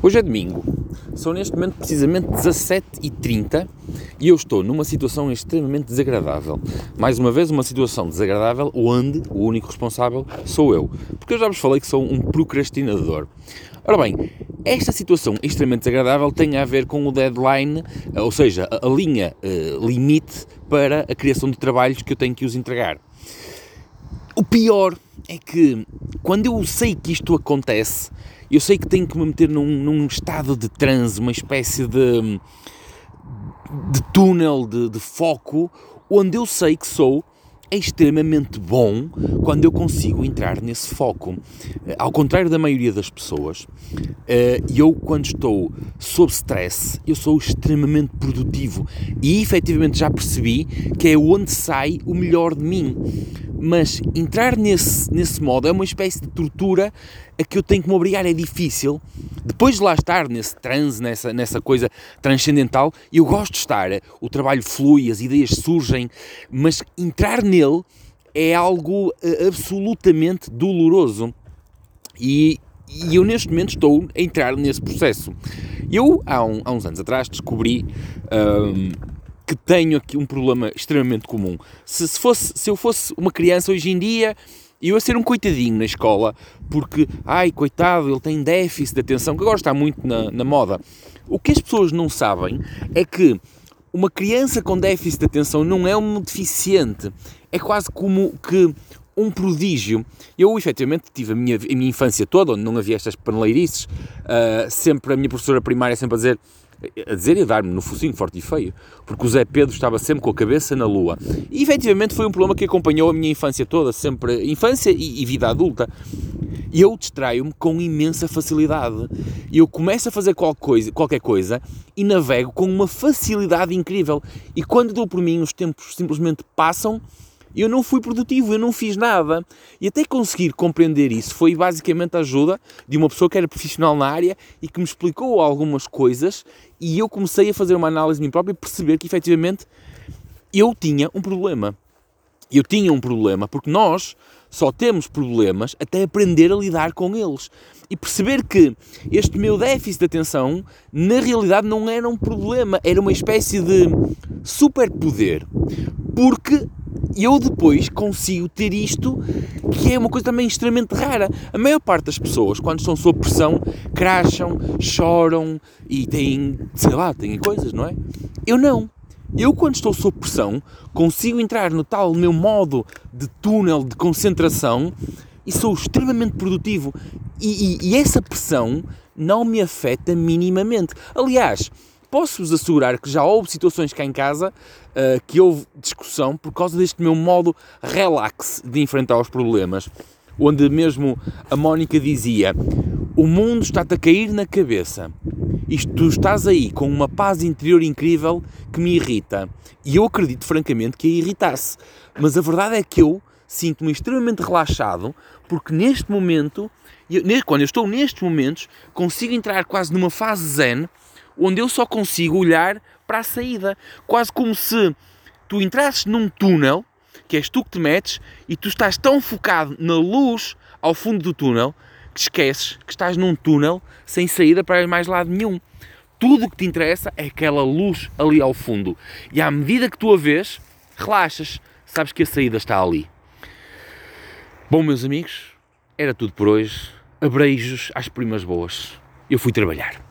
Hoje é domingo, são neste momento precisamente 17h30 e eu estou numa situação extremamente desagradável. Mais uma vez, uma situação desagradável onde o único responsável sou eu, porque eu já vos falei que sou um procrastinador. Ora bem, esta situação extremamente desagradável tem a ver com o deadline, ou seja, a, linha uh, limite para a criação de trabalhos que eu tenho que os entregar. O pior é que quando eu sei que isto acontece, eu sei que tenho que me meter num, num estado de transe, uma espécie de, de túnel de, de foco, onde eu sei que sou extremamente bom quando eu consigo entrar nesse foco. Eh, ao contrário da maioria das pessoas, eh, eu quando estou sob stress, eu sou extremamente produtivo e efetivamente já percebi que é onde sai o melhor de mim mas entrar nesse, nesse modo é uma espécie de tortura a que eu tenho que me obrigar, é difícil. Depois de lá estar nesse transe, nessa, nessa coisa transcendental, eu gosto de estar, o trabalho flui, as ideias surgem, mas entrar nele é algo uh, absolutamente doloroso. E, e eu neste momento estou a entrar nesse processo. Eu, há, um, há uns anos atrás, descobri. Um, que tenho aqui um problema extremamente comum. Se, se, fosse, se eu fosse uma criança hoje em dia, eu ia ser um coitadinho na escola, porque, ai, coitado, ele tem déficit de atenção, que agora está muito na, na moda. O que as pessoas não sabem é que uma criança com déficit de atenção não é um deficiente, é quase como que um prodígio. Eu, efetivamente, tive a minha, a minha infância toda, onde não havia estas paneleirices, uh, sempre a minha professora primária sempre a dizer a dizer e a dar-me no focinho forte e feio, porque o Zé Pedro estava sempre com a cabeça na lua. E efetivamente foi um problema que acompanhou a minha infância toda, sempre infância e, e vida adulta. E eu distraio-me com imensa facilidade. Eu começo a fazer qualquer coisa, qualquer coisa e navego com uma facilidade incrível. E quando dou por mim, os tempos simplesmente passam eu não fui produtivo, eu não fiz nada. E até conseguir compreender isso foi basicamente a ajuda de uma pessoa que era profissional na área e que me explicou algumas coisas e eu comecei a fazer uma análise de mim próprio e perceber que efetivamente eu tinha um problema. Eu tinha um problema porque nós só temos problemas até aprender a lidar com eles. E perceber que este meu déficit de atenção, na realidade, não era um problema, era uma espécie de superpoder. Porque eu depois consigo ter isto, que é uma coisa também extremamente rara. A maior parte das pessoas, quando estão sob pressão, cracham, choram e têm, sei lá, têm coisas, não é? Eu não. Eu, quando estou sob pressão, consigo entrar no tal meu modo de túnel de concentração e sou extremamente produtivo. E, e, e essa pressão não me afeta minimamente. Aliás, posso-vos assegurar que já houve situações cá em casa uh, que houve discussão por causa deste meu modo relax de enfrentar os problemas. Onde mesmo a Mónica dizia: O mundo está-te a cair na cabeça. Isto tu estás aí com uma paz interior incrível que me irrita. E eu acredito francamente que a irritasse. Mas a verdade é que eu sinto-me extremamente relaxado porque neste momento, eu, quando eu estou nestes momentos, consigo entrar quase numa fase zen onde eu só consigo olhar para a saída. Quase como se tu entrasses num túnel, que és tu que te metes, e tu estás tão focado na luz ao fundo do túnel que esqueces que estás num túnel sem saída para mais lado nenhum. Tudo o que te interessa é aquela luz ali ao fundo. E à medida que tu a vês, relaxas, sabes que a saída está ali. Bom, meus amigos, era tudo por hoje. Abreijos às primas boas. Eu fui trabalhar.